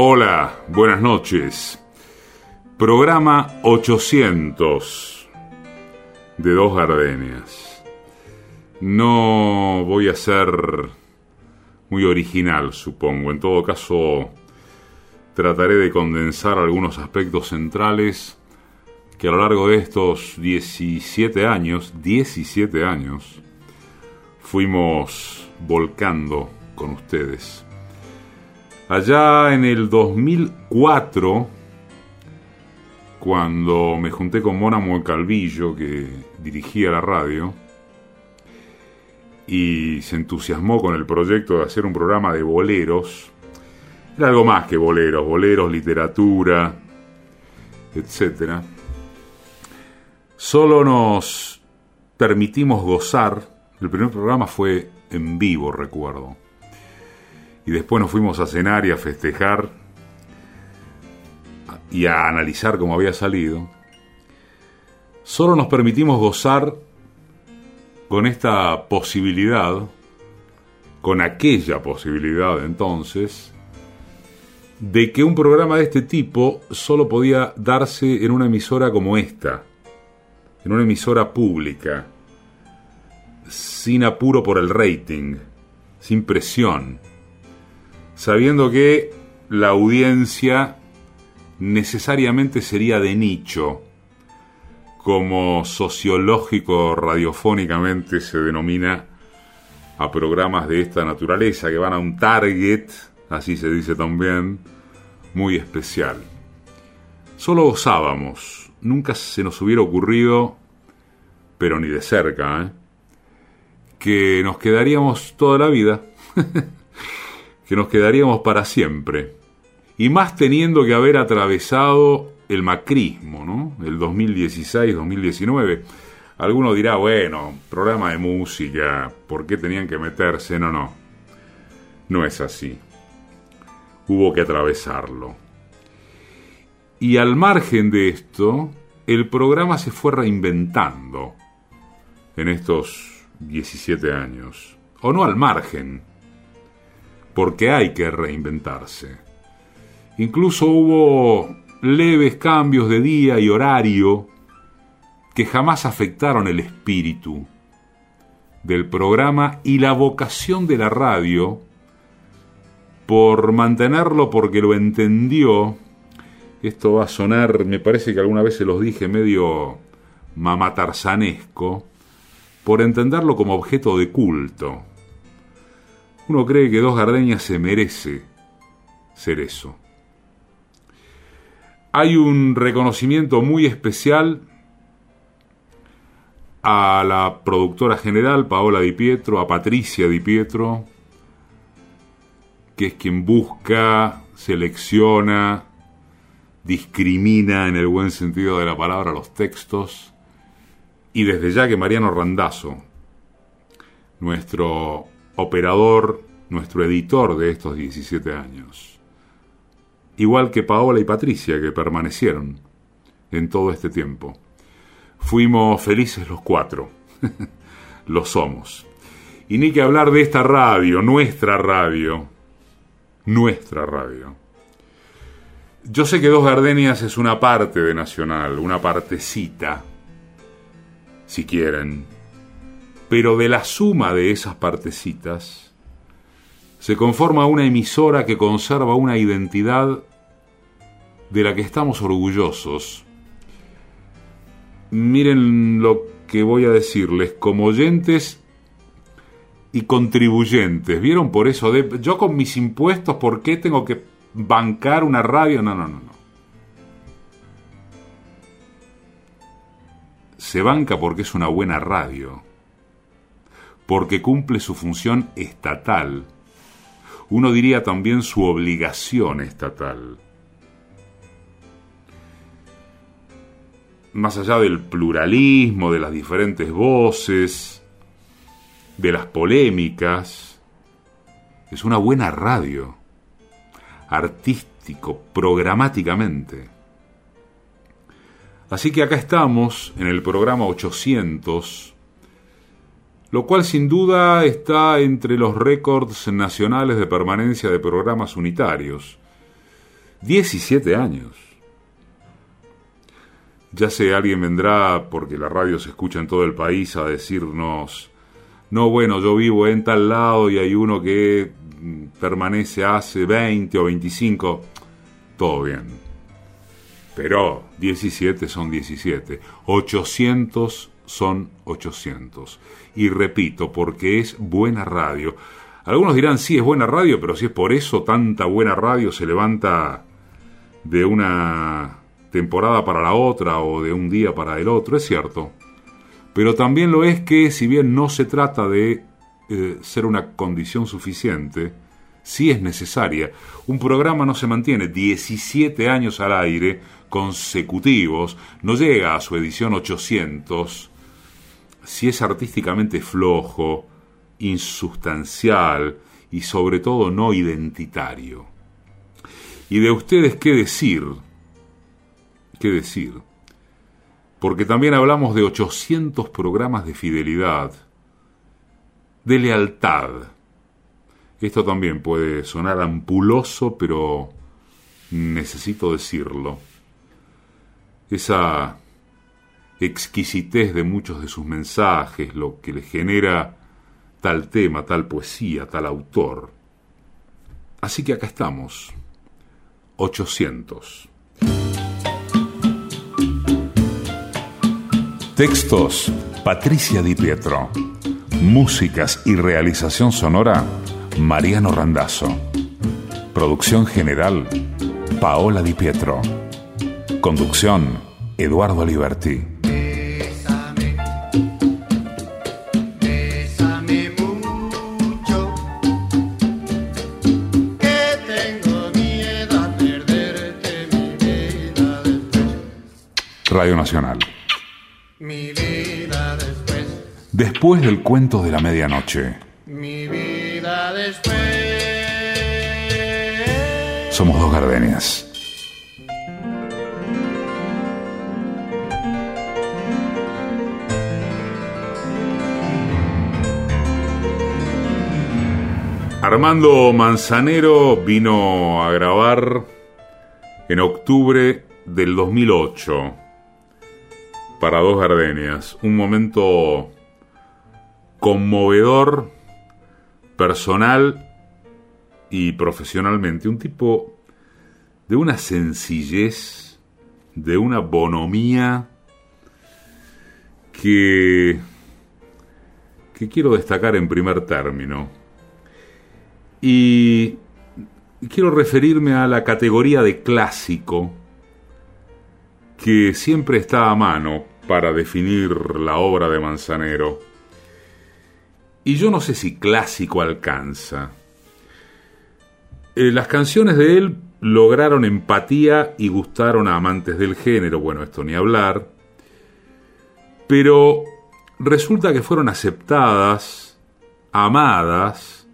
Hola, buenas noches. Programa 800 de Dos Gardenias. No voy a ser muy original, supongo. En todo caso, trataré de condensar algunos aspectos centrales que a lo largo de estos 17 años, 17 años, fuimos volcando con ustedes. Allá en el 2004, cuando me junté con Mónamo Calvillo, que dirigía la radio, y se entusiasmó con el proyecto de hacer un programa de boleros, era algo más que boleros, boleros, literatura, etc. Solo nos permitimos gozar, el primer programa fue en vivo, recuerdo, y después nos fuimos a cenar y a festejar y a analizar cómo había salido, solo nos permitimos gozar con esta posibilidad, con aquella posibilidad entonces, de que un programa de este tipo solo podía darse en una emisora como esta, en una emisora pública, sin apuro por el rating, sin presión, sabiendo que la audiencia necesariamente sería de nicho, como sociológico radiofónicamente se denomina a programas de esta naturaleza, que van a un target, así se dice también, muy especial. Solo gozábamos, nunca se nos hubiera ocurrido, pero ni de cerca, ¿eh? que nos quedaríamos toda la vida, que nos quedaríamos para siempre y más teniendo que haber atravesado el macrismo, ¿no? El 2016-2019. Alguno dirá, bueno, programa de música, ¿por qué tenían que meterse? No, no. No es así. Hubo que atravesarlo. Y al margen de esto, el programa se fue reinventando en estos 17 años. O no al margen, porque hay que reinventarse. Incluso hubo leves cambios de día y horario que jamás afectaron el espíritu del programa y la vocación de la radio por mantenerlo porque lo entendió. Esto va a sonar, me parece que alguna vez se los dije medio mamatarzanesco, por entenderlo como objeto de culto. Uno cree que Dos Gardeñas se merece ser eso. Hay un reconocimiento muy especial a la productora general, Paola Di Pietro, a Patricia Di Pietro, que es quien busca, selecciona, discrimina en el buen sentido de la palabra los textos, y desde ya que Mariano Randazzo, nuestro operador, nuestro editor de estos 17 años, igual que Paola y Patricia, que permanecieron en todo este tiempo. Fuimos felices los cuatro, lo somos. Y ni que hablar de esta radio, nuestra radio, nuestra radio. Yo sé que Dos Gardenias es una parte de Nacional, una partecita, si quieren, pero de la suma de esas partecitas se conforma una emisora que conserva una identidad de la que estamos orgullosos. Miren lo que voy a decirles, como oyentes y contribuyentes. ¿Vieron por eso? Yo con mis impuestos, ¿por qué tengo que bancar una radio? No, no, no, no. Se banca porque es una buena radio, porque cumple su función estatal, uno diría también su obligación estatal más allá del pluralismo, de las diferentes voces, de las polémicas, es una buena radio, artístico, programáticamente. Así que acá estamos en el programa 800, lo cual sin duda está entre los récords nacionales de permanencia de programas unitarios. 17 años. Ya sé, alguien vendrá, porque la radio se escucha en todo el país, a decirnos, no, bueno, yo vivo en tal lado y hay uno que mm, permanece hace 20 o 25. Todo bien. Pero 17 son 17. 800 son 800. Y repito, porque es buena radio. Algunos dirán, sí, es buena radio, pero si es por eso tanta buena radio se levanta de una temporada para la otra o de un día para el otro, es cierto. Pero también lo es que, si bien no se trata de eh, ser una condición suficiente, sí es necesaria. Un programa no se mantiene 17 años al aire consecutivos, no llega a su edición 800, si es artísticamente flojo, insustancial y sobre todo no identitario. Y de ustedes qué decir, qué decir, porque también hablamos de 800 programas de fidelidad, de lealtad. Esto también puede sonar ampuloso, pero necesito decirlo. Esa exquisitez de muchos de sus mensajes, lo que le genera tal tema, tal poesía, tal autor. Así que acá estamos, 800. Textos, Patricia Di Pietro. Músicas y realización sonora, Mariano Randazzo. Producción general, Paola Di Pietro. Conducción, Eduardo Liberti. Radio Nacional. Mi vida después. Después del cuento de la medianoche. Mi vida después. Somos dos gardenias. Armando Manzanero vino a grabar en octubre del 2008 para dos gardenias. Un momento conmovedor, personal y profesionalmente. Un tipo de una sencillez, de una bonomía que, que quiero destacar en primer término. Y quiero referirme a la categoría de clásico que siempre está a mano para definir la obra de Manzanero. Y yo no sé si clásico alcanza. Eh, las canciones de él lograron empatía y gustaron a amantes del género, bueno, esto ni hablar, pero resulta que fueron aceptadas, amadas,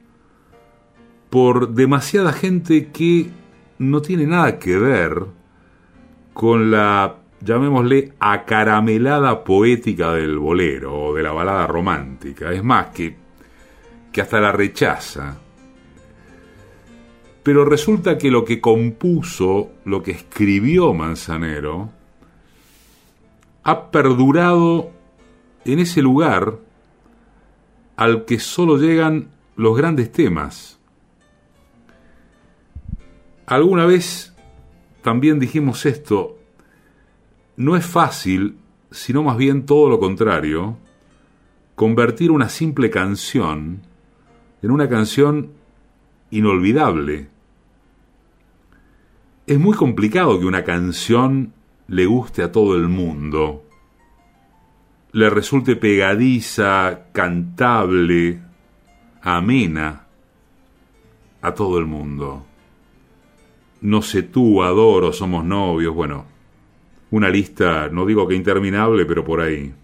por demasiada gente que no tiene nada que ver con la, llamémosle, acaramelada poética del bolero o de la balada romántica. Es más, que, que hasta la rechaza. Pero resulta que lo que compuso, lo que escribió Manzanero, ha perdurado en ese lugar al que solo llegan los grandes temas. Alguna vez también dijimos esto, no es fácil, sino más bien todo lo contrario, convertir una simple canción en una canción inolvidable. Es muy complicado que una canción le guste a todo el mundo, le resulte pegadiza, cantable, amena a todo el mundo no sé tú, adoro, somos novios, bueno, una lista, no digo que interminable, pero por ahí.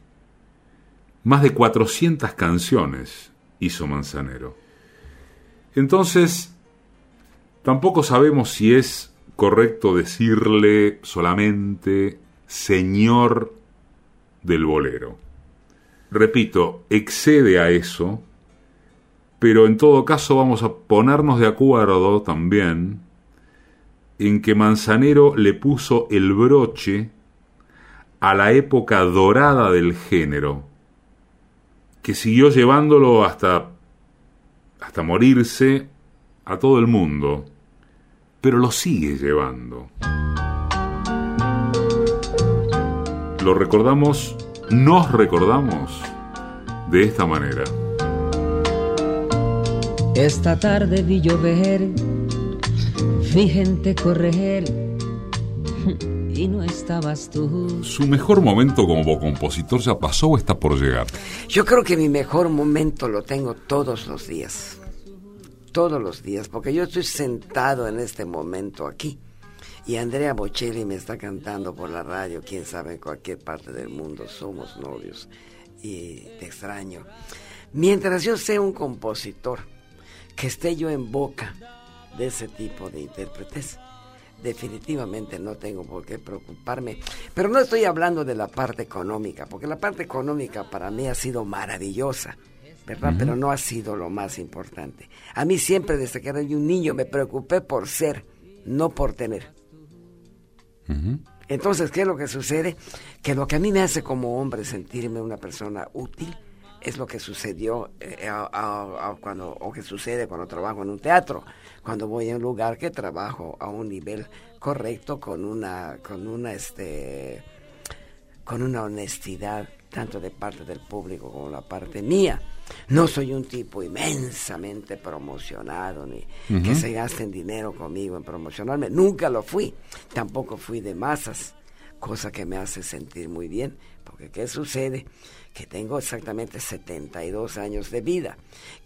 Más de 400 canciones hizo Manzanero. Entonces, tampoco sabemos si es correcto decirle solamente señor del bolero. Repito, excede a eso, pero en todo caso vamos a ponernos de acuerdo también en que Manzanero le puso el broche a la época dorada del género, que siguió llevándolo hasta, hasta morirse a todo el mundo, pero lo sigue llevando. Lo recordamos, nos recordamos de esta manera. Esta tarde vi llover, vi gente correr y no estabas tú. ¿Su mejor momento como compositor ya pasó o está por llegar? Yo creo que mi mejor momento lo tengo todos los días. Todos los días, porque yo estoy sentado en este momento aquí. Y Andrea Bocelli me está cantando por la radio, quién sabe, en cualquier parte del mundo somos novios y te extraño. Mientras yo sea un compositor, que esté yo en boca de ese tipo de intérpretes, definitivamente no tengo por qué preocuparme. Pero no estoy hablando de la parte económica, porque la parte económica para mí ha sido maravillosa, ¿verdad? Pero no ha sido lo más importante. A mí siempre desde que era un niño me preocupé por ser, no por tener. Entonces, ¿qué es lo que sucede? Que lo que a mí me hace como hombre sentirme una persona útil es lo que sucedió eh, cuando, o que sucede cuando trabajo en un teatro, cuando voy a un lugar que trabajo a un nivel correcto, con una, con una, este, con una honestidad, tanto de parte del público como la parte mía. No soy un tipo inmensamente promocionado, ni que se gasten dinero conmigo en promocionarme. Nunca lo fui. Tampoco fui de masas, cosa que me hace sentir muy bien. Porque ¿qué sucede? Que tengo exactamente 72 años de vida.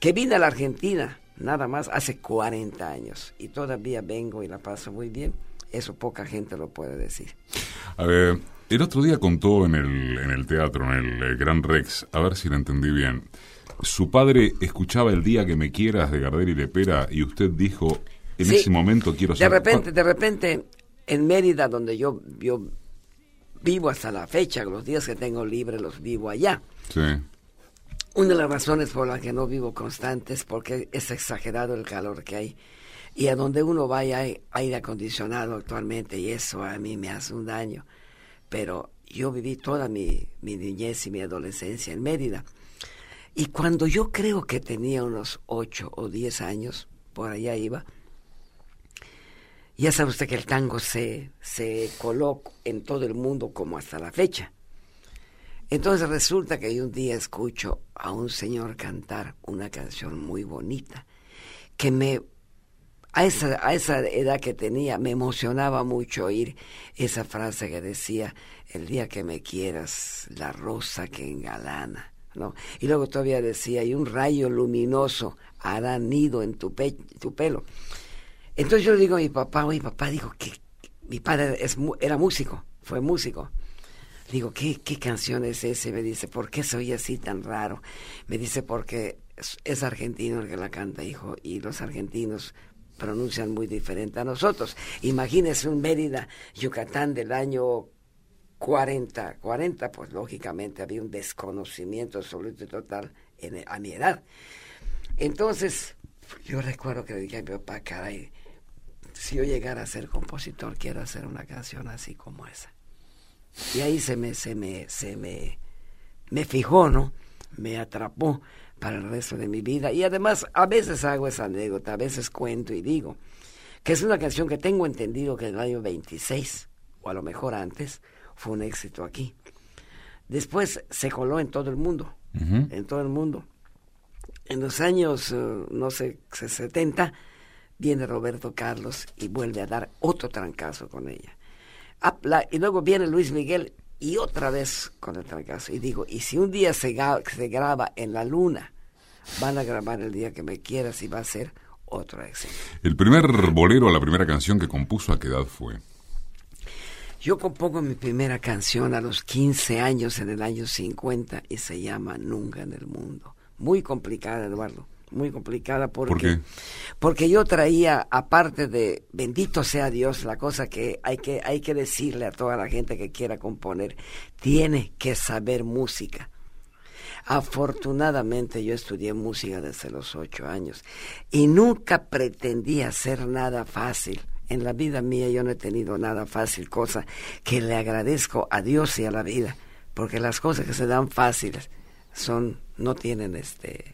Que vine a la Argentina nada más hace 40 años. Y todavía vengo y la paso muy bien. Eso poca gente lo puede decir. A ver, el otro día contó en el, en el teatro, en el eh, Gran Rex, a ver si lo entendí bien su padre escuchaba El día que me quieras de Gardel y Lepera y usted dijo, en ese momento quiero ser... De repente, de repente, en Mérida, donde yo, yo vivo hasta la fecha, los días que tengo libre los vivo allá. Sí. Una de las razones por las que no vivo constante es porque es exagerado el calor que hay. Y a donde uno vaya hay aire acondicionado actualmente y eso a mí me hace un daño. Pero yo viví toda mi, mi niñez y mi adolescencia en Mérida. Y cuando yo creo que tenía unos ocho o diez años, por allá iba, ya sabe usted que el tango se, se coló en todo el mundo como hasta la fecha. Entonces resulta que un día escucho a un señor cantar una canción muy bonita, que me, a esa, a esa edad que tenía, me emocionaba mucho oír esa frase que decía, el día que me quieras, la rosa que engalana. Y luego todavía decía, y un rayo luminoso hará nido en tu, tu pelo. Entonces yo le digo a mi papá, mi papá dijo que mi padre era músico, fue músico. Digo, ¿qué, ¿qué canción es ese? Me dice, ¿por qué soy así tan raro? Me dice, porque es, argentino el que la canta, hijo, y los argentinos pronuncian muy diferente a nosotros. Imagínese un Mérida, Yucatán del año 40, 40, pues lógicamente había un desconocimiento absoluto y total a mi edad. Entonces, yo recuerdo que le dije a mi papá, caray, si yo llegara a ser compositor, quiero hacer una canción así como esa. Y ahí se me, se me, se me, me fijó, ¿no? Me atrapó para el resto de mi vida. Y además, a veces hago esa anécdota, a veces cuento y digo que es una canción que tengo entendido que en el año 26, o a lo mejor antes, fue un éxito aquí. Después se coló en todo el mundo, en todo el mundo. En los años, eh, no sé, 70, viene Roberto Carlos y vuelve a dar otro trancazo con ella. y luego viene Luis Miguel y otra vez con el trancazo. Y digo, y si un día se, se graba en la luna, van a grabar el día que me quieras y va a ser otro éxito. El primer bolero, la primera canción que compuso, ¿a qué edad fue? Yo compongo mi primera canción a los 15 años, en el año 50, y se llama Nunca en el Mundo. Muy complicada, Eduardo. Muy complicada porque, ¿Por qué? porque yo traía, aparte de bendito sea Dios, la cosa que hay, que hay que decirle a toda la gente que quiera componer, tiene que saber música. Afortunadamente yo estudié música desde los ocho años y nunca pretendí hacer nada fácil En la vida mía yo no he tenido nada fácil, cosa que le agradezco a Dios y a la vida, porque las cosas que se dan fáciles son no tienen este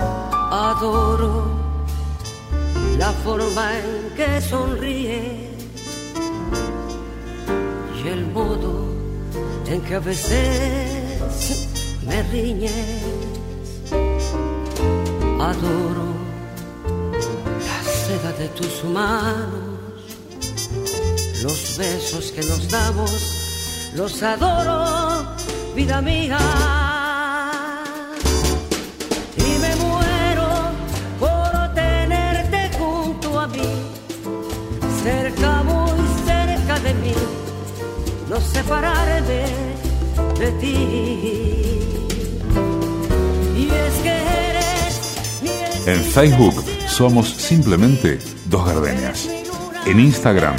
Adoro la forma en que sonríes y el modo en que a veces me riñes. Adoro la seda de tus manos, los besos que nos damos, los adoro, vida mía. Separarme de ti. Y es que eres En Facebook somos simplemente Dos Gardenias. En Instagram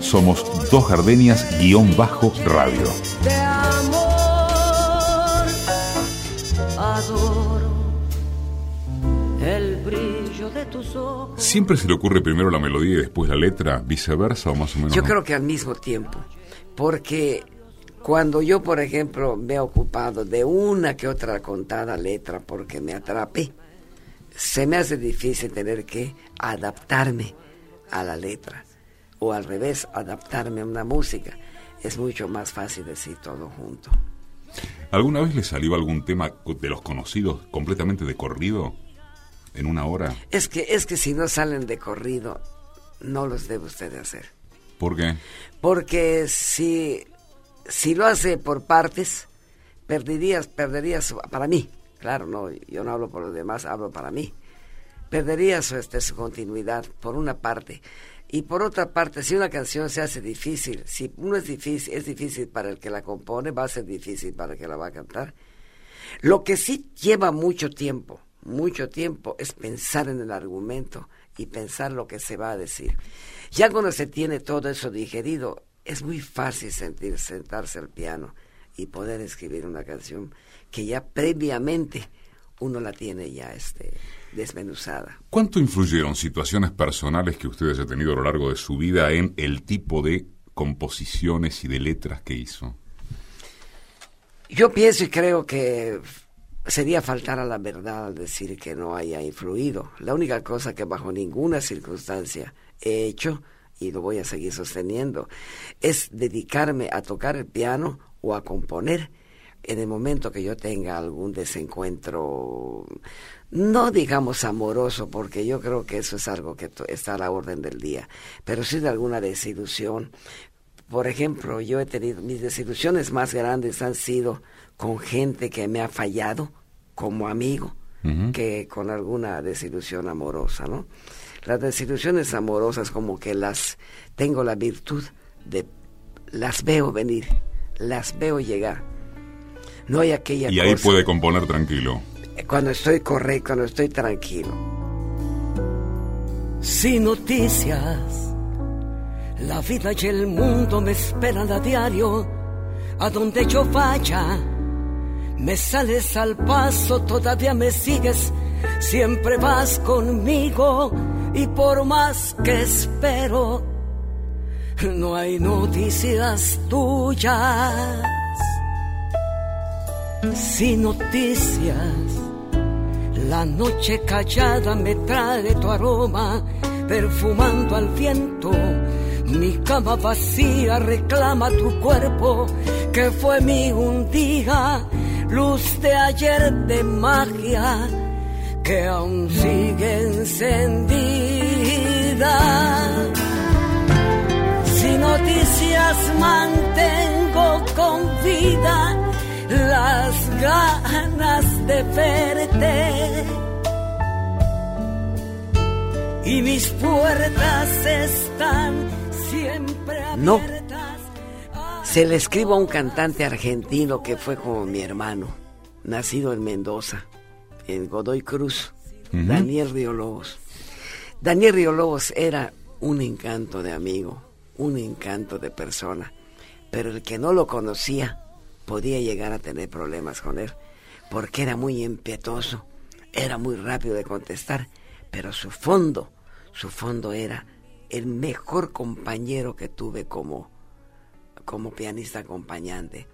somos Dos Gardenias guion bajo radio. de amor. Adoro el brillo de tus ojos. ¿Siempre se le ocurre primero la melodía y después la letra? ¿Viceversa o más o menos? Yo creo que al mismo tiempo, porque cuando yo, por ejemplo, me he ocupado de una que otra contada letra porque me atrapé, se me hace difícil tener que adaptarme a la letra o al revés, adaptarme a una música. Es mucho más fácil decir todo junto. ¿Alguna vez le salió algún tema de los conocidos completamente de corrido? ¿En una hora? Es que, es que si no salen de corrido, no los debe usted de hacer. ¿Por qué? Porque si, si lo hace por partes, perderías, perderías, para mí, claro, no, yo no hablo por los demás, hablo para mí, perderías este, su continuidad, por una parte. Y por otra parte, si una canción se hace difícil, si uno es difícil, es difícil para el que la compone, va a ser difícil para el que la va a cantar. Lo que sí lleva mucho tiempo, mucho tiempo, es pensar en el argumento y pensar lo que se va a decir. Ya cuando se tiene todo eso digerido, es muy fácil sentir, sentarse al piano y poder escribir una canción que ya previamente uno la tiene ya este, desmenuzada. ¿Cuánto influyeron situaciones personales que usted haya tenido a lo largo de su vida en el tipo de composiciones y de letras que hizo? Yo pienso y creo que sería faltar a la verdad al decir que no haya influido. La única cosa que bajo ninguna circunstancia he hecho, y lo voy a seguir sosteniendo, es dedicarme a tocar el piano o a componer en el momento que yo tenga algún desencuentro, no digamos amoroso, porque yo creo que eso es algo que está a la orden del día, pero sí de alguna desilusión. Por ejemplo, yo he tenido, mis desilusiones más grandes han sido con gente que me ha fallado como amigo, que con alguna desilusión amorosa, ¿no? Las desilusiones amorosas como que las tengo la virtud de las veo venir, las veo llegar. No hay aquella Y ahí cosa- puede componer tranquilo. cuando estoy correcto, cuando estoy tranquilo. sin noticias. La vida y el mundo me esperan a diario. A donde yo vaya, me sales al paso, todavía me sigues. Siempre vas conmigo y por más que espero, no hay noticias tuyas. Sin noticias. La noche callada me trae tu aroma, perfumando al viento. Mi cama vacía reclama tu cuerpo, que fue mi un día, luz de ayer de magia, que aún sigue encendida. Sin noticias mantengo con vida las ganas de verte. y mis puertas están siempre abiertas. No. Se le escribo a un cantante argentino que fue como mi hermano, nacido en Mendoza, en Godoy Cruz, Daniel Río Lobos. Daniel Río Lobos era un encanto de amigo, un encanto de persona, pero el que no lo conocía podía llegar a tener problemas con él, porque era muy impetuoso, era muy rápido de contestar, pero su fondo, su fondo era el mejor compañero que tuve como, como pianista acompañante.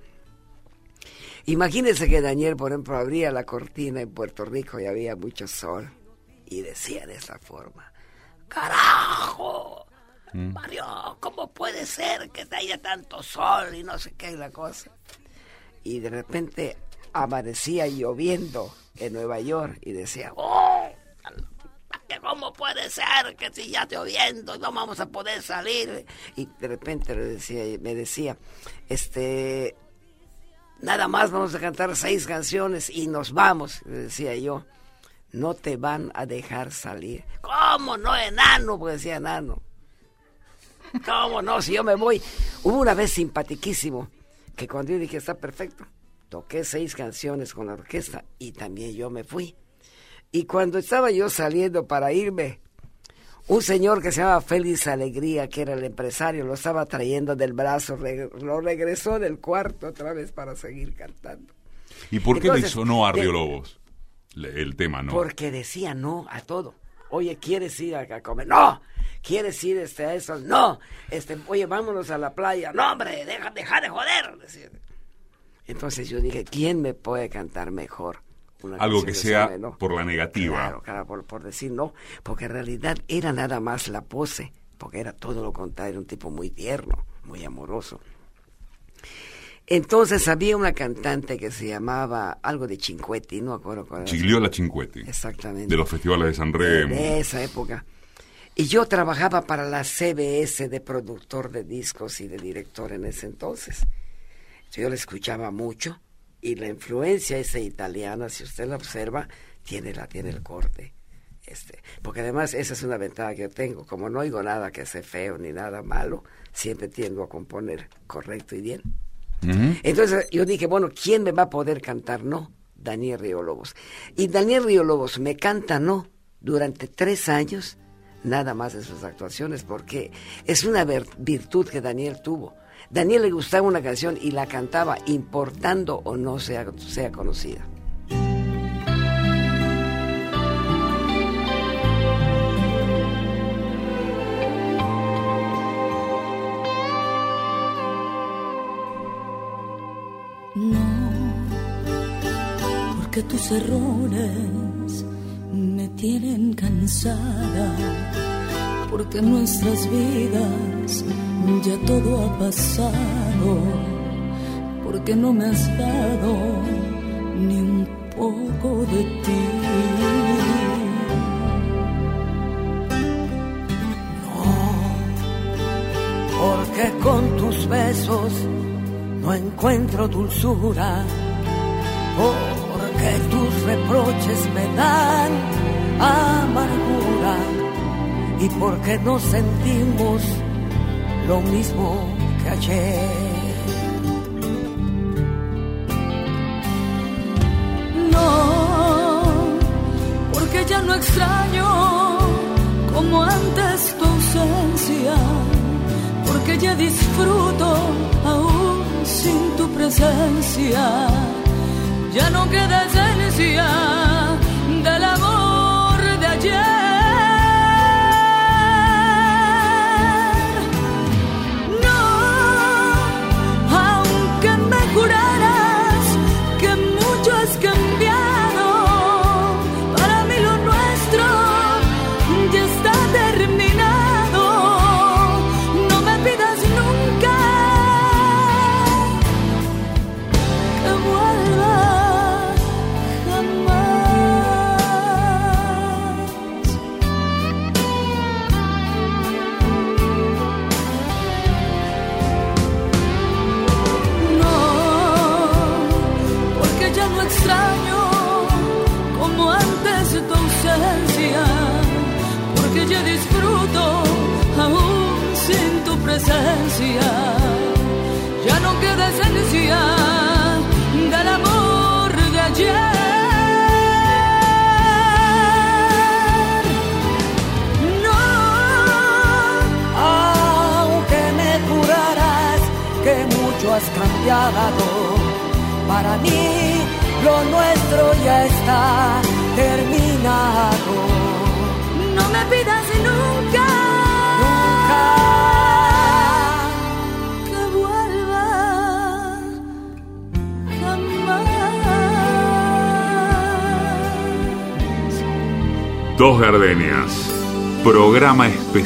Imagínense que Daniel, por ejemplo, abría la cortina en Puerto Rico y había mucho sol y decía de esa forma, carajo, mm. Mario, ¿cómo puede ser que haya tanto sol y no sé qué es la cosa? Y de repente amanecía lloviendo en Nueva York y decía, ¡oh! ¿Cómo puede ser que si ya lloviendo no vamos a poder salir? Y de repente me decía, este, nada más vamos a cantar seis canciones y nos vamos, le decía yo. No te van a dejar salir. ¿Cómo no, enano? Pues decía enano. ¿Cómo no? Si yo me voy. Hubo una vez simpatiquísimo que cuando yo dije está perfecto, toqué seis canciones con la orquesta y también yo me fui. Y cuando estaba yo saliendo para irme, un señor que se llamaba Félix Alegría, que era el empresario, lo estaba trayendo del brazo, lo regresó del cuarto otra vez para seguir cantando. ¿Y por qué le hizo no a Río Lobos? El tema, ¿no? Porque decía no a todo. Oye, ¿quieres ir a, comer? No. ¿Quieres ir este, a eso? No. Este, oye, vámonos a la playa. No, hombre, deja, deja de joder. Entonces yo dije, ¿quién me puede cantar mejor? Algo que sea por la negativa. Claro, claro por, por, decir no, porque en realidad era nada más la pose, porque era todo lo contrario, era un tipo muy tierno, muy amoroso. Entonces había una cantante que se llamaba algo de Cinquetti, no me acuerdo cuál era. Gigliola Cinquetti. Exactamente. De los festivales de San Remo. De esa época. Y yo trabajaba para la CBS de productor de discos y de director en ese entonces. Yo la escuchaba mucho y la influencia esa italiana, si usted la observa, tiene, la, tiene el corte. Este, porque además esa es una ventaja que yo tengo, como no oigo nada que sea feo ni nada malo, siempre tiendo a componer correcto y bien. Entonces yo dije, bueno, ¿quién me va a poder cantar? No, Daniel Río Lobos. Y Daniel Río Lobos me canta no durante tres años, nada más de sus actuaciones, porque es una virtud que Daniel tuvo Daniel le gustaba una canción y la cantaba importando o no sea, sea conocida. No, porque tus errores me tienen cansada, porque nuestras vidas ya todo ha pasado, porque no me has dado ni un poco de ti. No, porque con tus besos no encuentro dulzura, porque tus reproches me dan amargura y porque no sentimos lo mismo que ayer. No, porque ya no extraño como antes tu ausencia, porque ya disfruto aún sin tu presencia. Ya no queda esencia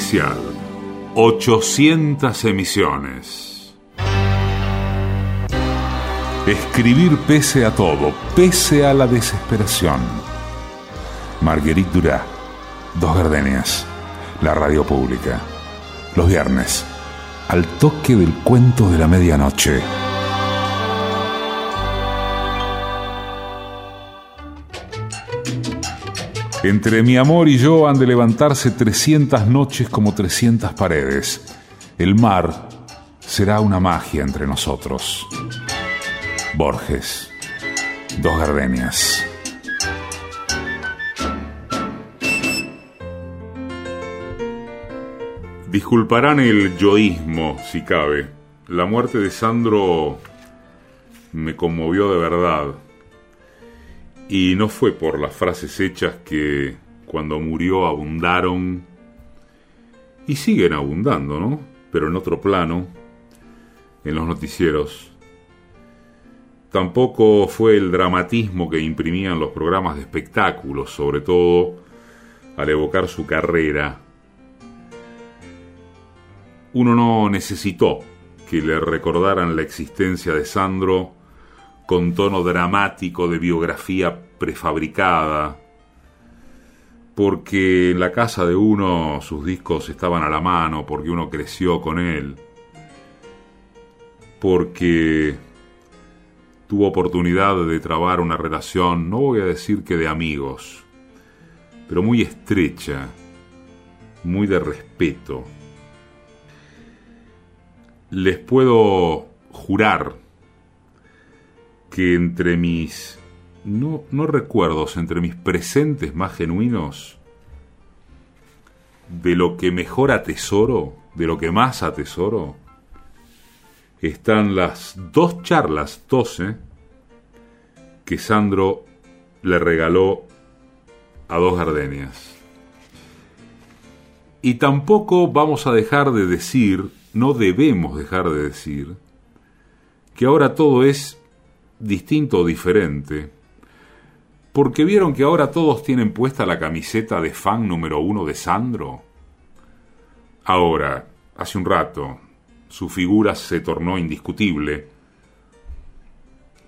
especial, 800 emisiones. Escribir pese a todo, pese a la desesperación. Marguerite Durá, Dos Gardenias, la radio pública. Los viernes, al toque del cuento de la medianoche. Entre mi amor y yo han de levantarse 300 noches como 300 paredes. El mar será una magia entre nosotros. Borges, Dos Gardenias. Disculparán el yoísmo, si cabe. La muerte de Sandro me conmovió de verdad. Y no fue por las frases hechas que cuando murió abundaron y siguen abundando, ¿no? Pero en otro plano, en los noticieros. Tampoco fue el dramatismo que imprimían los programas de espectáculos, sobre todo al evocar su carrera. Uno no necesitó que le recordaran la existencia de Sandro con tono dramático de biografía prefabricada, porque en la casa de uno sus discos estaban a la mano, porque uno creció con él, porque tuvo oportunidad de trabar una relación, no voy a decir que de amigos, pero muy estrecha, muy de respeto. Les puedo jurar que entre mis, no, no recuerdos, entre mis presentes más genuinos, de lo que mejor atesoro, de lo que más atesoro, están las dos charlas 12 que Sandro le regaló a dos gardenias. Y tampoco vamos a dejar de decir, no debemos dejar de decir, que ahora todo es distinto o diferente, porque vieron que ahora todos tienen puesta la camiseta de fan número uno de Sandro. Ahora, hace un rato, su figura se tornó indiscutible.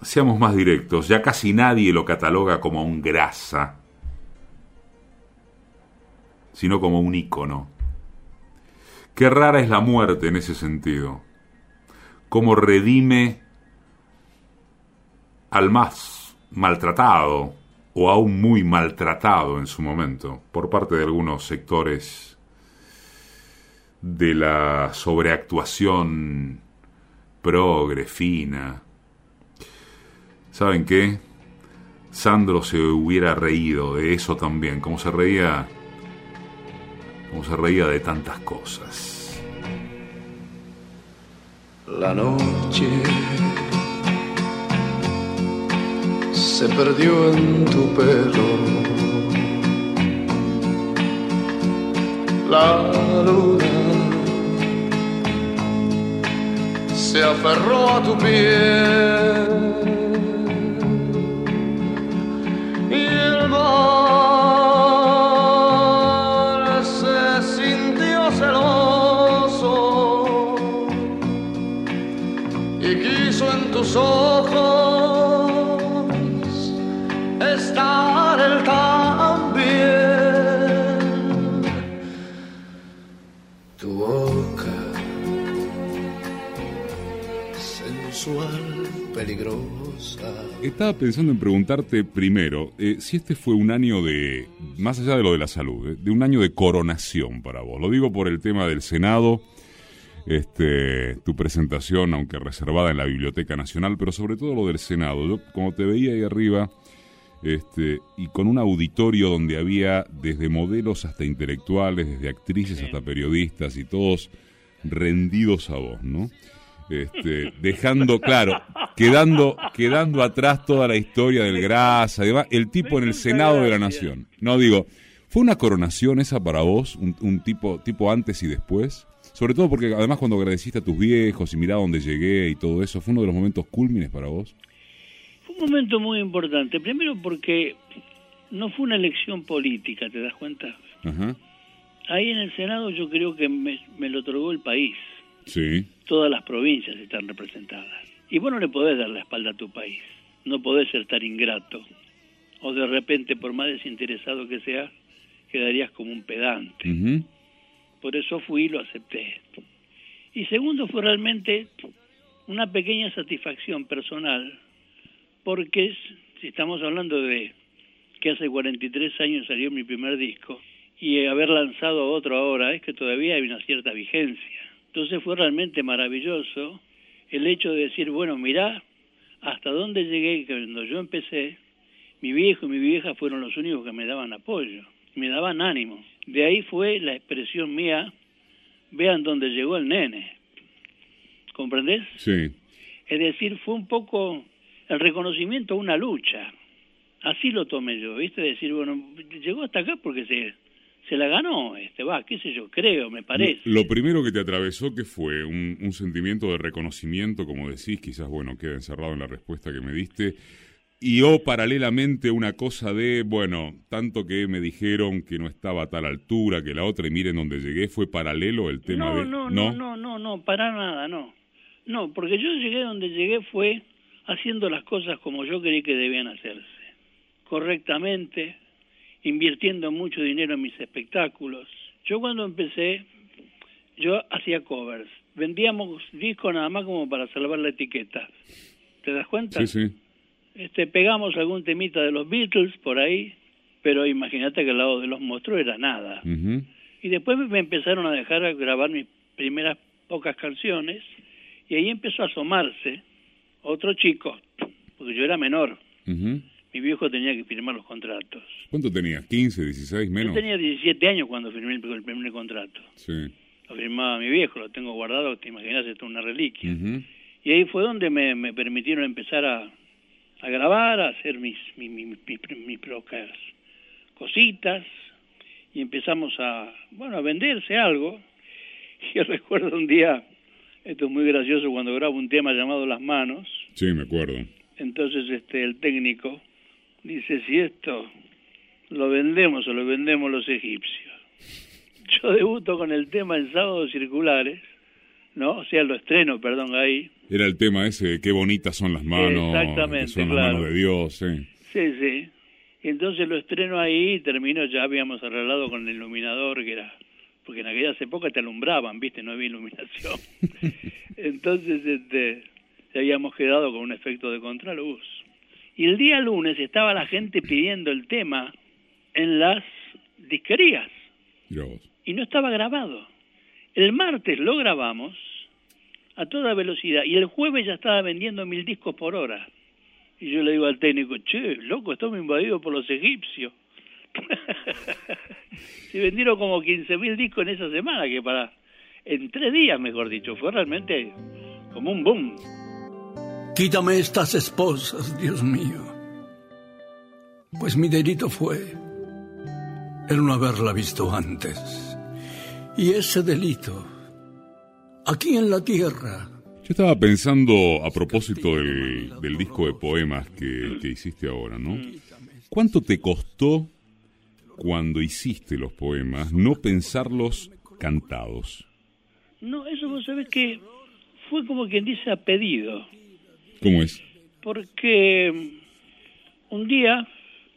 Seamos más directos, ya casi nadie lo cataloga como un grasa, sino como un ícono. Qué rara es la muerte en ese sentido. Cómo redime al más maltratado o aún muy maltratado en su momento por parte de algunos sectores de la sobreactuación progre, fina. ¿Saben qué? Sandro se hubiera reído de eso también, como se reía como se reía de tantas cosas. La noche se perdió en tu pelo. La luna se aferró a tu piel. Y estaba pensando en preguntarte primero, eh, si este fue un año de, más allá de lo de la salud, eh, de un año de coronación para vos. Lo digo por el tema del Senado, este, tu presentación, aunque reservada en la Biblioteca Nacional, pero sobre todo lo del Senado. Yo, como te veía ahí arriba, este, y con un auditorio donde había desde modelos hasta intelectuales, desde actrices hasta periodistas y todos rendidos a vos, ¿no? Este, dejando, claro, quedando, quedando atrás toda la historia del grasa, además, el tipo en el Senado de la Nación. No digo, ¿fue una coronación esa para vos, un, tipo, tipo antes y después? Sobre todo porque además cuando agradeciste a tus viejos y mirá dónde llegué y todo eso, ¿fue uno de los momentos cúlmines para vos? Fue un momento muy importante, primero porque no fue una elección política, ¿te das cuenta? Ahí en el Senado yo creo que me, me lo otorgó el país. Sí. Todas las provincias están representadas. Y vos no le podés dar la espalda a tu país. No podés ser tan ingrato. O de repente, por más desinteresado que seas, quedarías como un pedante. Por eso fui y lo acepté. Y segundo, fue realmente una pequeña satisfacción personal, porque si estamos hablando de que hace 43 años salió mi primer disco, y haber lanzado otro ahora, es que todavía hay una cierta vigencia. Entonces fue realmente maravilloso el hecho de decir, bueno, mirá, hasta dónde llegué, cuando yo empecé, mi viejo y mi vieja fueron los únicos que me daban apoyo, me daban ánimo. De ahí fue la expresión mía, vean dónde llegó el nene. ¿Comprendés? Sí. Es decir, fue un poco el reconocimiento a una lucha. Así lo tomé yo, ¿viste? Decir, bueno, llegó hasta acá porque se se la ganó, este va, qué sé yo, creo, me parece. Lo, primero que te atravesó que fue un, un, sentimiento de reconocimiento, como decís, quizás bueno queda encerrado en la respuesta que me diste, y o paralelamente una cosa de, bueno, tanto que me dijeron que no estaba a tal altura que la otra y miren dónde llegué, fue paralelo el tema no, de no, no, no, no, no, para nada, no, no, porque yo llegué donde llegué fue haciendo las cosas como yo creí que debían hacerse, correctamente invirtiendo mucho dinero en mis espectáculos. Yo cuando empecé, yo hacía covers. Vendíamos discos nada más como para salvar la etiqueta. ¿Te das cuenta? Sí, sí. Este, pegamos algún temita de los Beatles por ahí, pero imagínate que al lado de los monstruos era nada. Y después me empezaron a dejar a grabar mis primeras pocas canciones y ahí empezó a asomarse otro chico, porque yo era menor mi viejo tenía que firmar los contratos. ¿Cuánto tenías? ¿15, 16, menos? Yo tenía 17 años cuando firmé el, primer contrato. Sí. Lo firmaba mi viejo, lo tengo guardado, te imaginas, esto es una reliquia. Y ahí fue donde me, me permitieron empezar a, a, grabar, a hacer mis, mis, mis, mis, propias cositas, y empezamos a, bueno, a venderse algo. Y yo recuerdo un día, esto es muy gracioso, cuando grabo un tema llamado Las Manos. Sí, me acuerdo. Entonces este el técnico dice, si esto lo vendemos o lo vendemos los egipcios. Yo debuto con el tema en sábados circulares, ¿no? O sea, lo estreno, perdón, ahí. Era el tema ese, qué bonitas son las manos, Exactamente, son las manos de Dios, sí. Sí, sí. Y entonces lo estreno ahí y termino, ya habíamos arreglado con el iluminador, que era, porque en aquellas épocas te alumbraban, ¿viste? No había iluminación. entonces, este, habíamos quedado con un efecto de contraluz. Y el día lunes estaba la gente pidiendo el tema en las disquerías. Y no estaba grabado. El martes lo grabamos a toda velocidad y el jueves ya estaba vendiendo mil discos por hora. Y yo le digo al técnico, che, loco, estamos invadidos por los egipcios. Se vendieron como 15 mil discos en esa semana, que para, en tres días, mejor dicho, fue realmente como un boom. Quítame estas esposas, Dios mío. Pues mi delito fue el no haberla visto antes. Y ese delito, aquí en la tierra. Yo estaba pensando a propósito del, del disco de poemas que, que hiciste ahora, ¿no? ¿Cuánto te costó cuando hiciste los poemas no pensarlos cantados? No, eso vos sabés que fue como quien dice a pedido. ¿Cómo es? Porque un día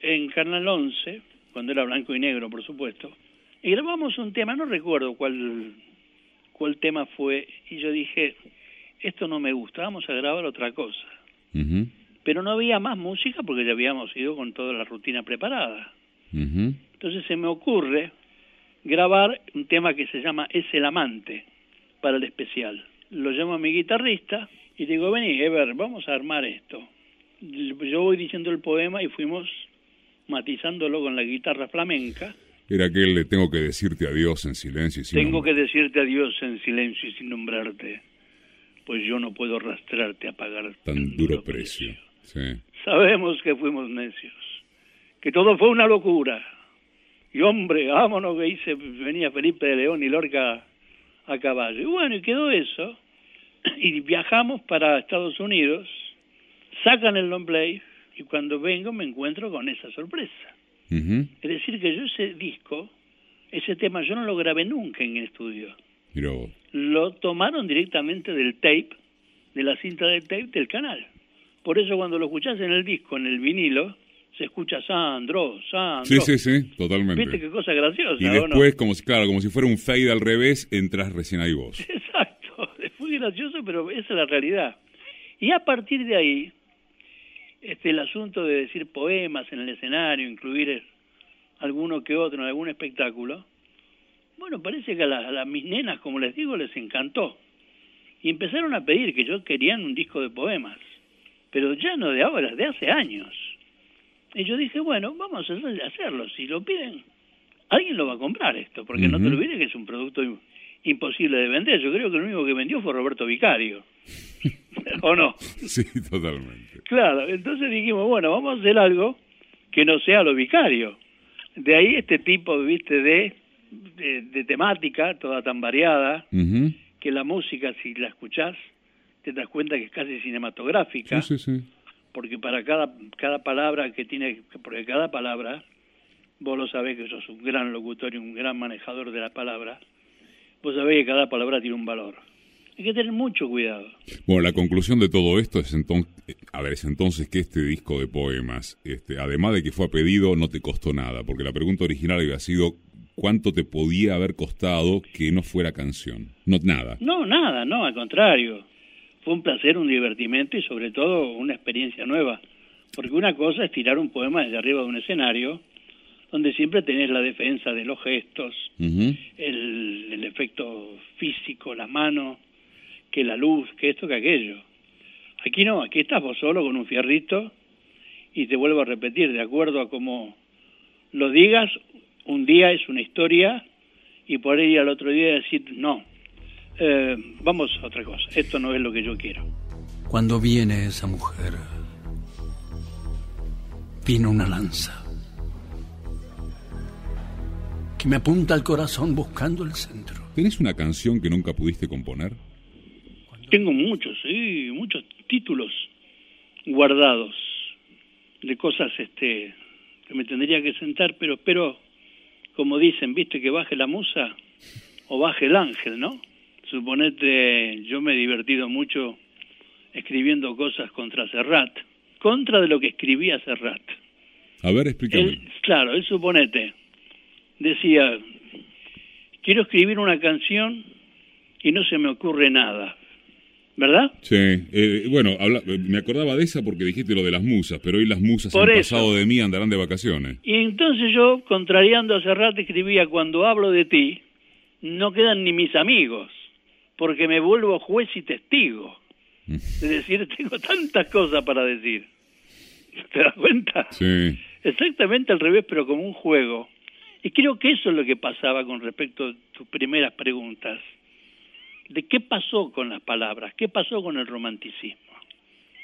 en Canal 11, cuando era blanco y negro, por supuesto, y grabamos un tema, no recuerdo cuál, cuál tema fue, y yo dije, esto no me gusta, vamos a grabar otra cosa. pero no había más música porque ya habíamos ido con toda la rutina preparada. Ujú. Entonces se me ocurre grabar un tema que se llama Es el amante para el especial. Lo llamo a mi guitarrista y digo, vení, Ever, vamos a armar esto. Yo voy diciendo el poema y fuimos matizándolo con la guitarra flamenca. Era aquel le tengo que decirte adiós en silencio y sin Tengo nombre. que decirte adiós en silencio y sin nombrarte, pues yo no puedo arrastrarte a pagar Tan duro precio. Sí. Sabemos que fuimos necios, que todo fue una locura. Y hombre, vámonos que hice, venía Felipe de León y Lorca a caballo. Y bueno, y quedó eso. Y viajamos para Estados Unidos, sacan el long play y cuando vengo me encuentro con esa sorpresa. Es decir, que yo ese disco, ese tema, yo no lo grabé nunca en estudio. Mirá vos. Lo tomaron directamente del tape, de la cinta del tape del canal. Por eso cuando lo escuchás en el disco, en el vinilo, se escucha Sandro, Sandro. Sí, sí, sí, totalmente. ¿Viste qué cosa graciosa? Y no? después, como si, claro, como si fuera un fade al revés, entras recién ahí vos. Exacto, muy gracioso, pero esa es la realidad. Y a partir de ahí, este, el asunto de decir poemas en el escenario, incluir eh, alguno que otro en algún espectáculo, bueno, parece que a, las- a las- mis nenas, como les digo, les encantó. Y empezaron a pedir que yo querían un disco de poemas, pero ya no de ahora, de hace años. Y yo dije, bueno, vamos a hacer- hacerlo. Si lo piden, alguien lo va a comprar esto, porque no te olvides que es un producto imposible de vender. Yo creo que lo único que vendió fue Roberto Vicario. ¿O no? Sí, totalmente. Claro, entonces dijimos, bueno, vamos a hacer algo que no sea lo vicario. De ahí este tipo, viste, de, de, de temática, toda tan variada, que la música, si la escuchás, te das cuenta que es casi cinematográfica, Sí, sí, sí. porque para cada, cada palabra que tiene, porque cada palabra, vos lo sabés que sos un gran locutor y un gran manejador de la palabra, vos sabés que cada palabra tiene un valor. Hay que tener mucho cuidado. Bueno, la conclusión de todo esto es entonces, a ver, es entonces que este disco de poemas, este, además de que fue a pedido, no te costó nada, porque la pregunta original había sido cuánto te podía haber costado que no fuera canción. No, nada. No, nada, no, al contrario. Fue un placer, un divertimento y sobre todo una experiencia nueva. Porque una cosa es tirar un poema desde arriba de un escenario, donde siempre tenés la defensa de los gestos, el, el efecto físico, la mano, que la luz, que esto, que aquello. Aquí no, aquí estás vos solo con un fierrito y te vuelvo a repetir, de acuerdo a cómo lo digas, un día es una historia y por ahí al otro día decir, no, eh, vamos a otra cosa, esto no es lo que yo quiero. Cuando viene esa mujer, viene una lanza que me apunta al corazón buscando el centro. ¿Tenés una canción que nunca pudiste componer? Tengo muchos, sí, muchos títulos guardados de cosas este que me tendría que sentar, pero espero, como dicen, viste, que baje la musa o baje el ángel, ¿no? Suponete, yo me he divertido mucho escribiendo cosas contra Serrat, contra de lo que escribía Serrat. A ver, explícame. Él, claro, él suponete, decía, quiero escribir una canción y no se me ocurre nada, ¿verdad? Sí, eh, bueno, habla- me acordaba de esa porque dijiste lo de las musas, pero hoy las musas Por han eso. pasado de mí, andarán de vacaciones. Y entonces yo, contrariando a Serrat, escribía, cuando hablo de ti, no quedan ni mis amigos, porque me vuelvo juez y testigo. Es decir, tengo tantas cosas para decir. ¿Te das cuenta? Sí, Exactamente al revés, pero como un juego. Y creo que eso es lo que pasaba con respecto a tus primeras preguntas. ¿De qué pasó con las palabras? ¿Qué pasó con el romanticismo?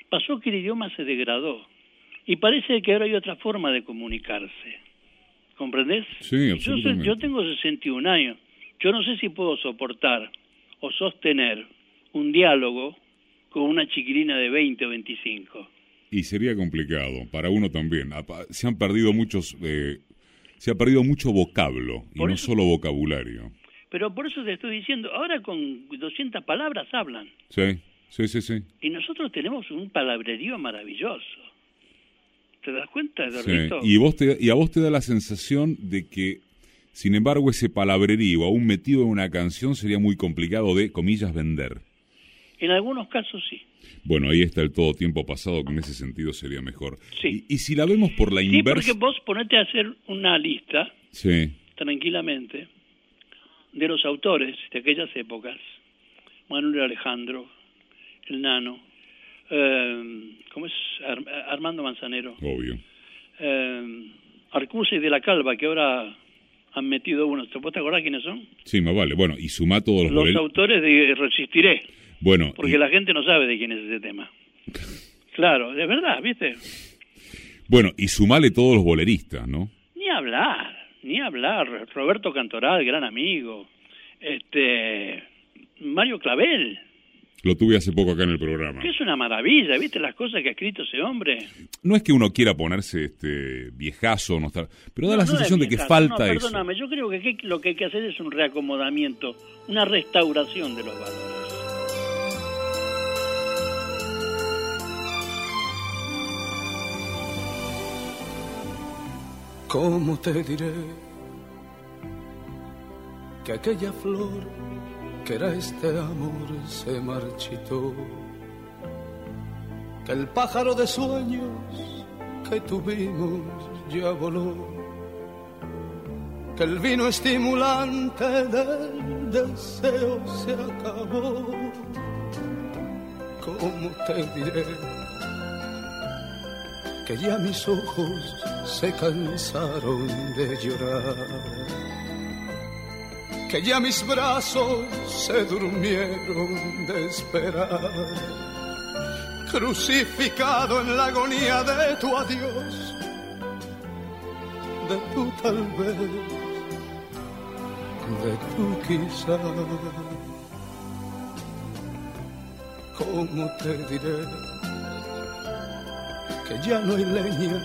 Pasó que el idioma se degradó. Y parece que ahora hay otra forma de comunicarse. ¿Comprendés? sí, Yo, absolutamente. yo tengo 61 años. Yo no sé si puedo soportar o sostener un diálogo con una chiquilina de 20 o 25. Y sería complicado, para uno también. Apa- Se han perdido muchos, eh, se ha perdido mucho vocablo, y no eso- solo vocabulario. Pero por eso te estoy diciendo, ahora con 200 palabras hablan. Sí, sí, sí, sí. Y nosotros tenemos un palabrerío maravilloso. ¿Te das cuenta, Sí. Y, vos te, y a vos te da la sensación de que, sin embargo, ese palabrerío, aún metido en una canción, sería muy complicado de, comillas, vender. En algunos casos sí. Bueno, ahí está el todo tiempo pasado, que en ese sentido sería mejor. Sí. Y, y si la vemos por la Sí, inversa... porque vos ponete a hacer una lista Sí, tranquilamente de los autores de aquellas épocas. Manuel Alejandro, el Nano, eh, ¿cómo es? Ar- Armando Manzanero, obvio. eh, Arcuse de la Calva, que ahora han metido uno. ¿Vos te acordás quiénes son? Sí, más vale. Bueno, y suma todos los... Los autores de Resistiré, Bueno, porque y- la gente no sabe de quién es ese tema. Claro, es verdad, ¿viste? bueno, y sumale todos los boleristas, ¿no? Ni hablar, ni hablar. Roberto Cantoral, gran amigo. Este Mario Clavel, Lo tuve hace poco acá en el programa. que es una maravilla, ¿viste las cosas que ha escrito ese hombre? No es que uno quiera ponerse este viejazo, no está, pero da No, la no sensación de que falta no, eso. perdóname, yo creo que, que lo que hay que hacer es un reacomodamiento, una restauración de los valores. ¿Cómo te diré que aquella flor que era este amor se marchitó? Que el pájaro de sueños que tuvimos ya voló. Que el vino estimulante del deseo se acabó. ¿Cómo te diré? Que ya mis ojos se cansaron de llorar, que ya mis brazos se durmieron de esperar, crucificado en la agonía de tu adiós, de tu tal vez, de tu quizá. ¿Cómo te diré? Que ya no hay leña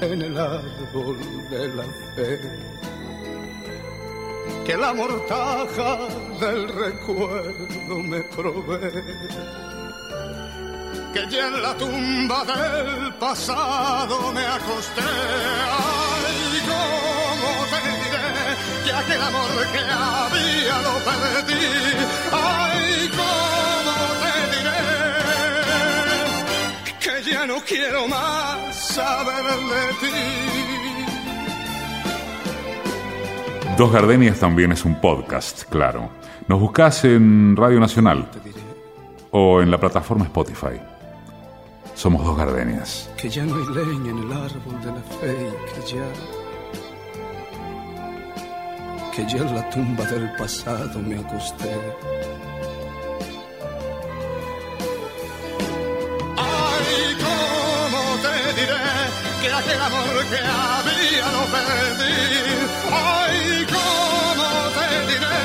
en el árbol de la fe, que la mortaja del recuerdo me provee, que ya en la tumba del pasado me acosté. Ay, cómo te diré que aquel amor que había lo perdí. Ay, cómo ya no quiero más saber de ti. Dos Gardenias también es un podcast, claro. Nos buscas en Radio Nacional o en la plataforma Spotify. Somos Dos Gardenias. que ya no hay leña en el árbol de la fe y que ya que ya en la tumba del pasado me acosté. Que aquel amor que había lo perdí. Ay, cómo te diré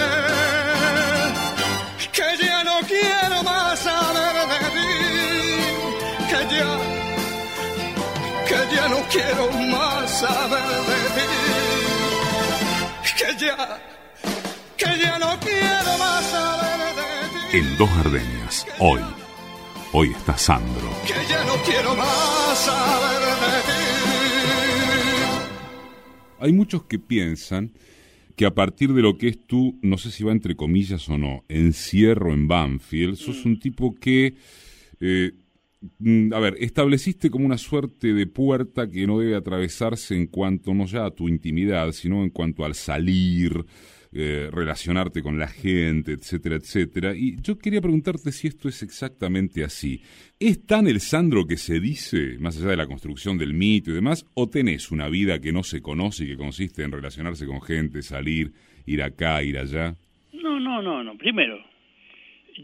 que ya no quiero más saber de ti. Que ya, que ya no quiero más saber de ti. Que ya, que ya no quiero más saber de ti. En Dos Gardenias, hoy. Hoy está Sandro. que ya no quiero más saber de ti. Hay muchos que piensan que a partir de lo que es tú, no sé si va entre comillas o no, encierro en Banfield, sos un tipo que, eh, mm, a ver, estableciste como una suerte de puerta que no debe atravesarse en cuanto no ya a tu intimidad, sino en cuanto al salir, eh, relacionarte con la gente, etcétera, etcétera. Y yo quería preguntarte si esto es exactamente así. ¿Es tan el Sandro que se dice, más allá de la construcción del mito y demás, o tenés una vida que no se conoce y que consiste en relacionarse con gente, salir, ir acá, ir allá? No, no, no, no. Primero,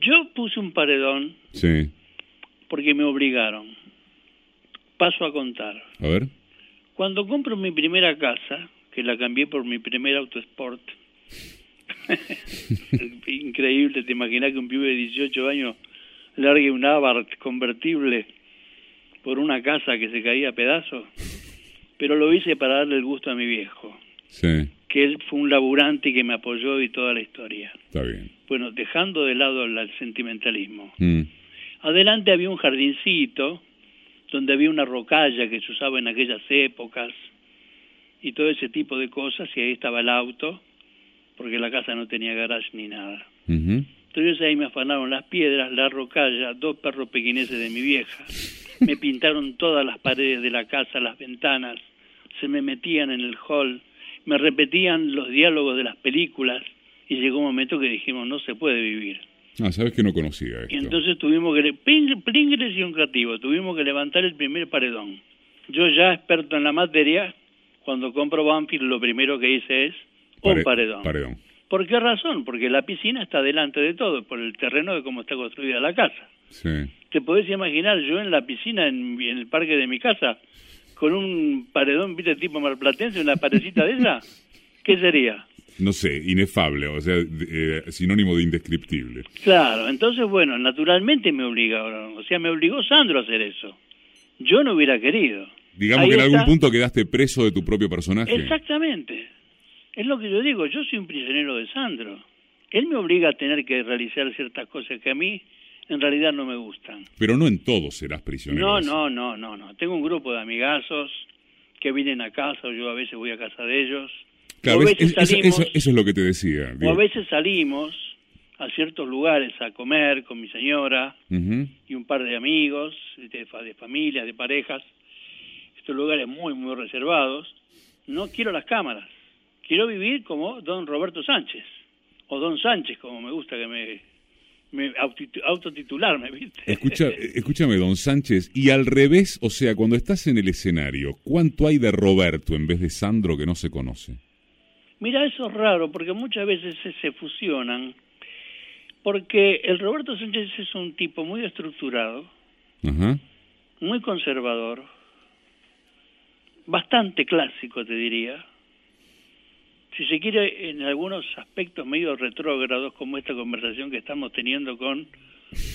yo puse un paredón Sí. porque me obligaron. Paso a contar. A ver. Cuando compro mi primera casa, que la cambié por mi primer autosport, increíble, te imaginas que un pibe de 18 años largue un Abarth convertible por una casa que se caía a pedazos, pero lo hice para darle el gusto a mi viejo, Sí. que él fue un laburante y que me apoyó y toda la historia. Está bien. Bueno, dejando de lado el el sentimentalismo. Mm. Adelante había un jardincito donde había una rocalla que se usaba en aquellas épocas y todo ese tipo de cosas y ahí estaba el auto porque la casa no tenía garage ni nada. Ujú. Entonces ahí me afanaron las piedras, la rocalla, dos perros pequineses de mi vieja. Me pintaron todas las paredes de la casa, las ventanas, se me metían en el hall, me repetían los diálogos de las películas y llegó un momento que dijimos no se puede vivir. Ah, sabes que no conocía esto. Y entonces tuvimos que, un creativo, tuvimos que levantar el primer paredón. Yo ya experto en la materia, cuando compro Banfield lo primero que hice es un paredón. paredón. ¿Por qué razón? Porque la piscina está delante de todo, por el terreno de cómo está construida la casa. Sí. ¿Te podés imaginar yo en la piscina, en, el parque de mi casa, con un paredón, viste, tipo marplatense, una parecita de esa? ¿Qué sería? No sé, inefable, o sea, eh, sinónimo de indescriptible. Claro, entonces, bueno, naturalmente me obligaron, o sea, me obligó Sandro a hacer eso. Yo no hubiera querido. Digamos que en algún punto quedaste preso de tu propio personaje. Exactamente. Es lo que yo digo, yo soy un prisionero de Sandro. Él me obliga a tener que realizar ciertas cosas que a mí en realidad no me gustan. Pero no en todo serás prisionero. No, no, no, no, no. Tengo un grupo de amigazos que vienen a casa o yo a veces voy a casa de ellos. Claro, eso, es lo que te decía. O a veces salimos a ciertos lugares a comer con mi señora y un par de amigos, de, de familias, de parejas. Estos lugares muy, muy reservados. No quiero las cámaras. Quiero vivir como don Roberto Sánchez, o don Sánchez, como me gusta que me, me autotitularme, ¿viste? Escucha, escúchame, don Sánchez, y al revés, o sea, cuando estás en el escenario, ¿cuánto hay de Roberto en vez de Sandro que no se conoce? Mira, eso es raro, porque muchas veces se, fusionan, porque el Roberto Sánchez es un tipo muy estructurado, muy conservador, bastante clásico, te diría, si se quiere, en algunos aspectos medio retrógrados, como esta conversación que estamos teniendo con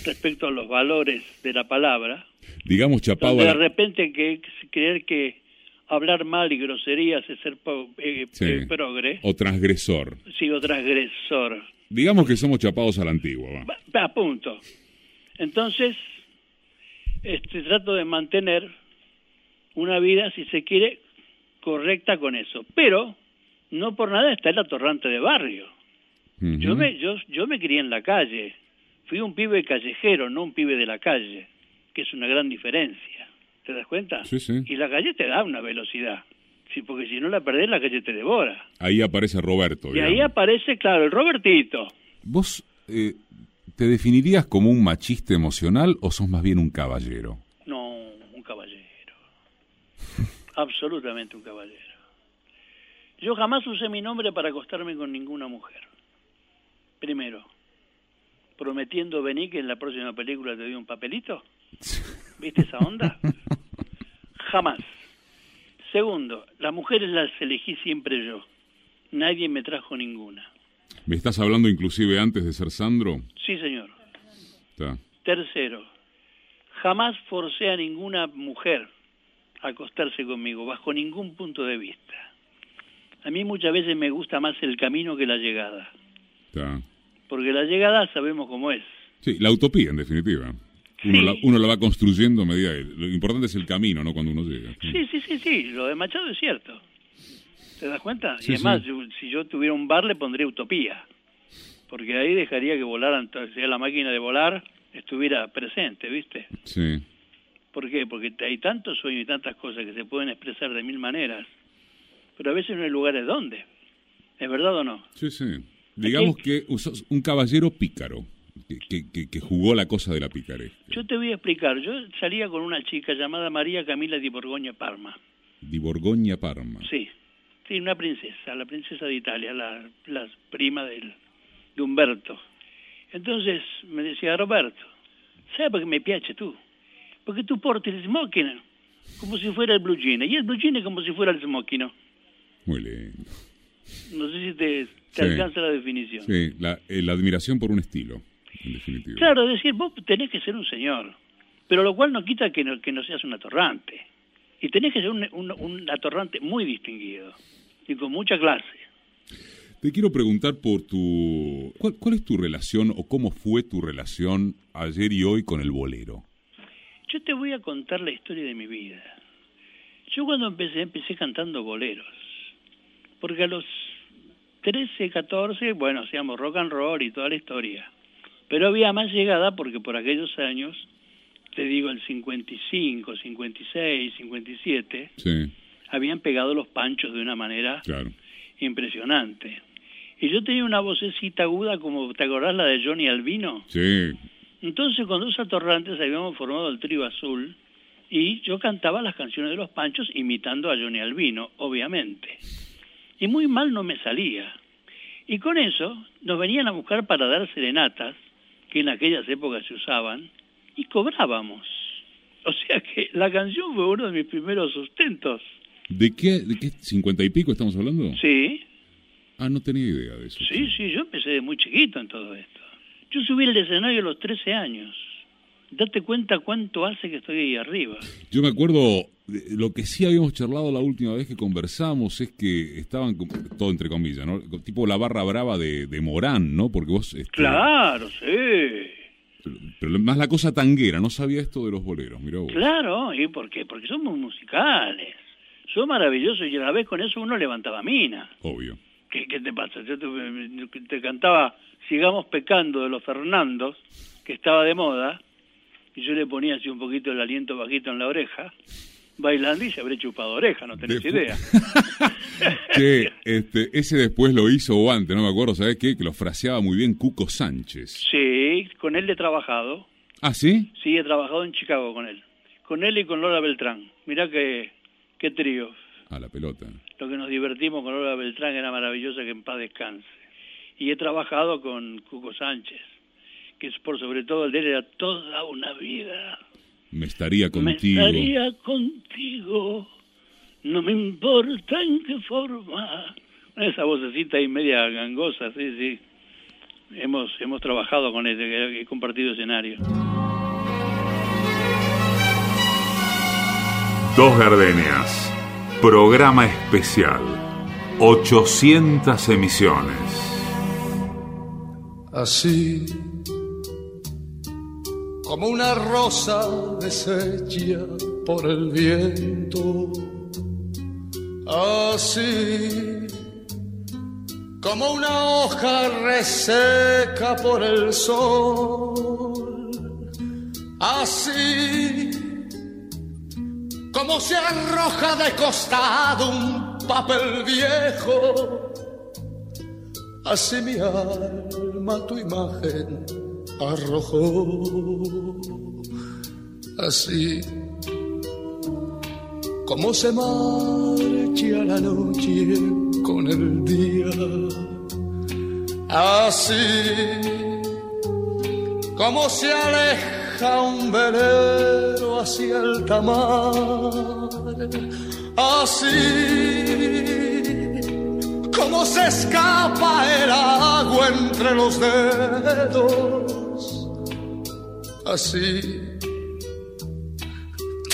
respecto a los valores de la palabra. Digamos, chapado. De repente que creer que hablar mal y groserías es ser eh, eh, progre. O transgresor. Sí, o transgresor. Digamos que somos chapados a la antigua. Va. A punto. Entonces, este, trato de mantener una vida, si se quiere, correcta con eso. Pero no por nada está el atorrante de barrio. Yo me yo, yo me crié en la calle. Fui un pibe callejero, no un pibe de la calle, que es una gran diferencia. ¿Te das cuenta? Sí, sí. Y la calle te da una velocidad. Sí, porque si no la perdés, la calle te devora. Ahí aparece Roberto. Y ahí aparece, claro, el Robertito. ¿Vos eh, te definirías como un machista emocional o sos más bien un caballero? No, un caballero. Absolutamente un caballero. Yo jamás usé mi nombre para acostarme con ninguna mujer. Primero, prometiendo venir que en la próxima película te doy un papelito. ¿Viste esa onda? Jamás. Segundo, las mujeres las elegí siempre yo. Nadie me trajo ninguna. ¿Me estás hablando inclusive antes de ser Sandro? Sí, señor. Tercero, jamás forcé a ninguna mujer a acostarse conmigo, bajo ningún punto de vista. A mí muchas veces me gusta más el camino que la llegada. Porque la llegada sabemos cómo es. Sí, la utopía en definitiva. Uno, la, uno la va construyendo a medida. Lo importante es el camino, ¿no? Cuando uno llega. Sí, sí, sí, sí. Lo de Machado es cierto. ¿Te das cuenta? y además, si yo tuviera un bar, le pondría utopía. Porque ahí dejaría que volaran, si la máquina de volar estuviera presente, ¿viste? Sí. ¿Por qué? Porque hay tantos sueños y tantas cosas que se pueden expresar de mil maneras pero a veces no hay lugares donde. ¿Es verdad o no? Sí, sí. Digamos que un caballero pícaro, que, que, jugó la cosa de la picaresca. Yo te voy a explicar. Yo salía con una chica llamada María Camila di Borgoña Parma. Di Borgoña Parma. Sí. Sí, una princesa, la princesa de Italia, la, la prima del, de Humberto. Entonces me decía, Roberto, ¿sabes por qué me piace tú? Porque tú portas el smoking como si fuera el blue jean, y el blue jean como si fuera el smoking. Muy lindo. No sé si te, alcanza la definición. Sí, la, eh, la, admiración por un estilo, en definitiva. Claro, es decir, vos tenés que ser un señor, pero lo cual no quita que no, que no seas un atorrante. Y tenés que ser un, un, atorrante muy distinguido y con mucha clase. Te quiero preguntar por tu... ¿Cuál, ¿Cuál es tu relación o cómo fue tu relación ayer y hoy con el bolero? Yo te voy a contar la historia de mi vida. Yo cuando empecé, empecé cantando boleros porque a los 13, 14, bueno, hacíamos rock and roll y toda la historia. Pero había más llegada porque por aquellos años, te digo el 55, 56, 57, Sí, habían pegado los panchos de una manera claro. impresionante. Y yo tenía una vocecita aguda como, ¿te acordás la de Johnny Albino? Sí, Entonces con dos atorrantes habíamos formado el trío azul y yo cantaba las canciones de los panchos imitando a Johnny Albino, obviamente. Y muy mal no me salía. Y con eso nos venían a buscar para dar serenatas, que en aquellas épocas se usaban, y cobrábamos. O sea que la canción fue uno de mis primeros sustentos. ¿De qué, ¿De qué cincuenta y pico estamos hablando? Sí, Ah, no tenía idea de eso. sí, sí, yo empecé de muy chiquito en todo esto. Yo subí al escenario a los 13 años. Date cuenta cuánto hace que estoy ahí arriba. Yo me acuerdo, lo que sí habíamos charlado la última vez que conversamos es que estaban, todo entre comillas, ¿no? Tipo la barra brava de, de Morán, ¿no? Porque vos... este, Claro, sí. Pero más la cosa tanguera, no sabía esto de los boleros, mirá vos. Claro, ¿y por qué? Porque somos musicales. Son maravillosos y a la vez con eso uno levantaba mina. Obvio. ¿Qué, qué te pasa? Yo te, te cantaba Sigamos pecando de los Fernandos, que estaba de moda, y yo le ponía así un poquito el aliento bajito en la oreja, bailando y se habré chupado oreja, no tenés De- idea. Que este, ese después lo hizo o antes, no me acuerdo, ¿sabés qué? Que lo fraseaba muy bien Cuco Sánchez. Sí, con él he trabajado. ¿Ah, sí? Sí, he trabajado en Chicago con él. Con él y con Lola Beltrán. Mirá qué, qué trío. A la pelota. Lo que nos divertimos con Lola Beltrán era maravillosa, que en paz descanse. Y he trabajado con Cuco Sánchez, que es por sobre todo el de él era toda una vida. Me estaría Me contigo. estaría contigo, no me importa en qué forma. Esa vocecita ahí media gangosa, sí, sí. Hemos, hemos trabajado con él, he he compartido escenario. Dos Gardenias. Programa especial. 800 emisiones. Así como una rosa deshecha por el viento. Así como una hoja reseca por el sol. Así como se arroja de costado un papel viejo. Así mi alma tu imagen arrojó. Así como se marcha la noche con el día. Así como se aleja un velero hacia el tamar. Así como se escapa el agua entre los dedos. Así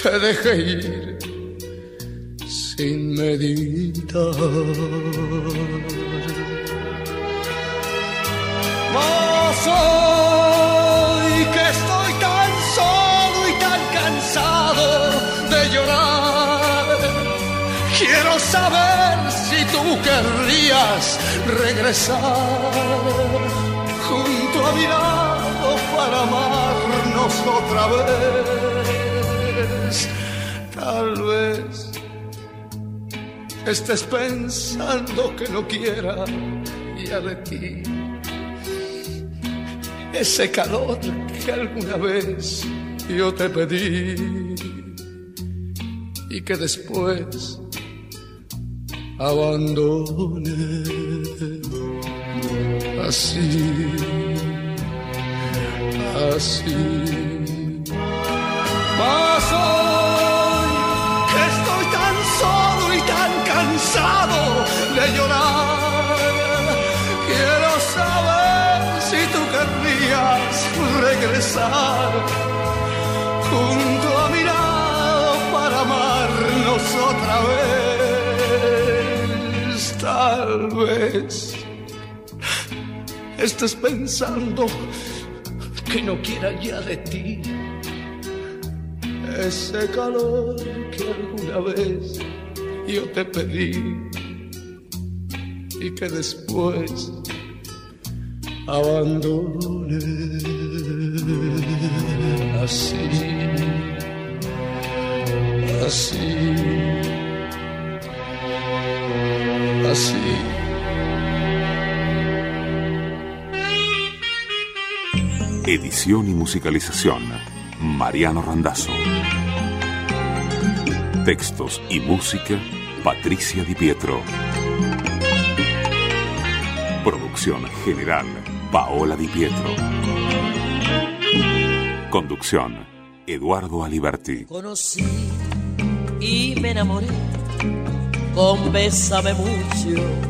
te dejé ir sin meditar. Mas hoy que estoy tan solo y tan cansado de llorar, quiero saber si tú querrías regresar junto a mi lado para amarnos otra vez. Tal vez estés pensando que no quiera ya de ti ese calor que alguna vez yo te pedí y que después abandone así, así. Mas hoy que estoy tan solo y tan cansado de llorar, quiero saber si tú querrías regresar junto a mi lado para amarnos otra vez. Tal vez estés pensando que no quiera ya de ti ese calor que alguna vez yo te pedí y que después abandone así, así, así. Edición y musicalización, Mariano Randazzo. Textos y música, Patricia Di Pietro. Producción general, Paola Di Pietro. Conducción, Eduardo Aliberti. Conocí y me enamoré con Bésame mucho.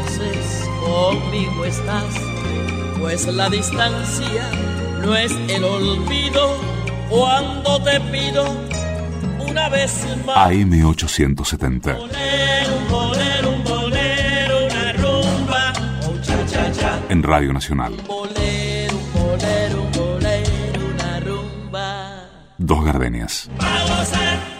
conmigo estás, pues la distancia no es el olvido cuando te pido una vez más. AM870. Bolero, un bolero, un bolero, una rumba, oh, cha, cha, cha. En Radio Nacional. Bolero, un bolero, un bolero, una rumba. Dos gardenias. Para gozar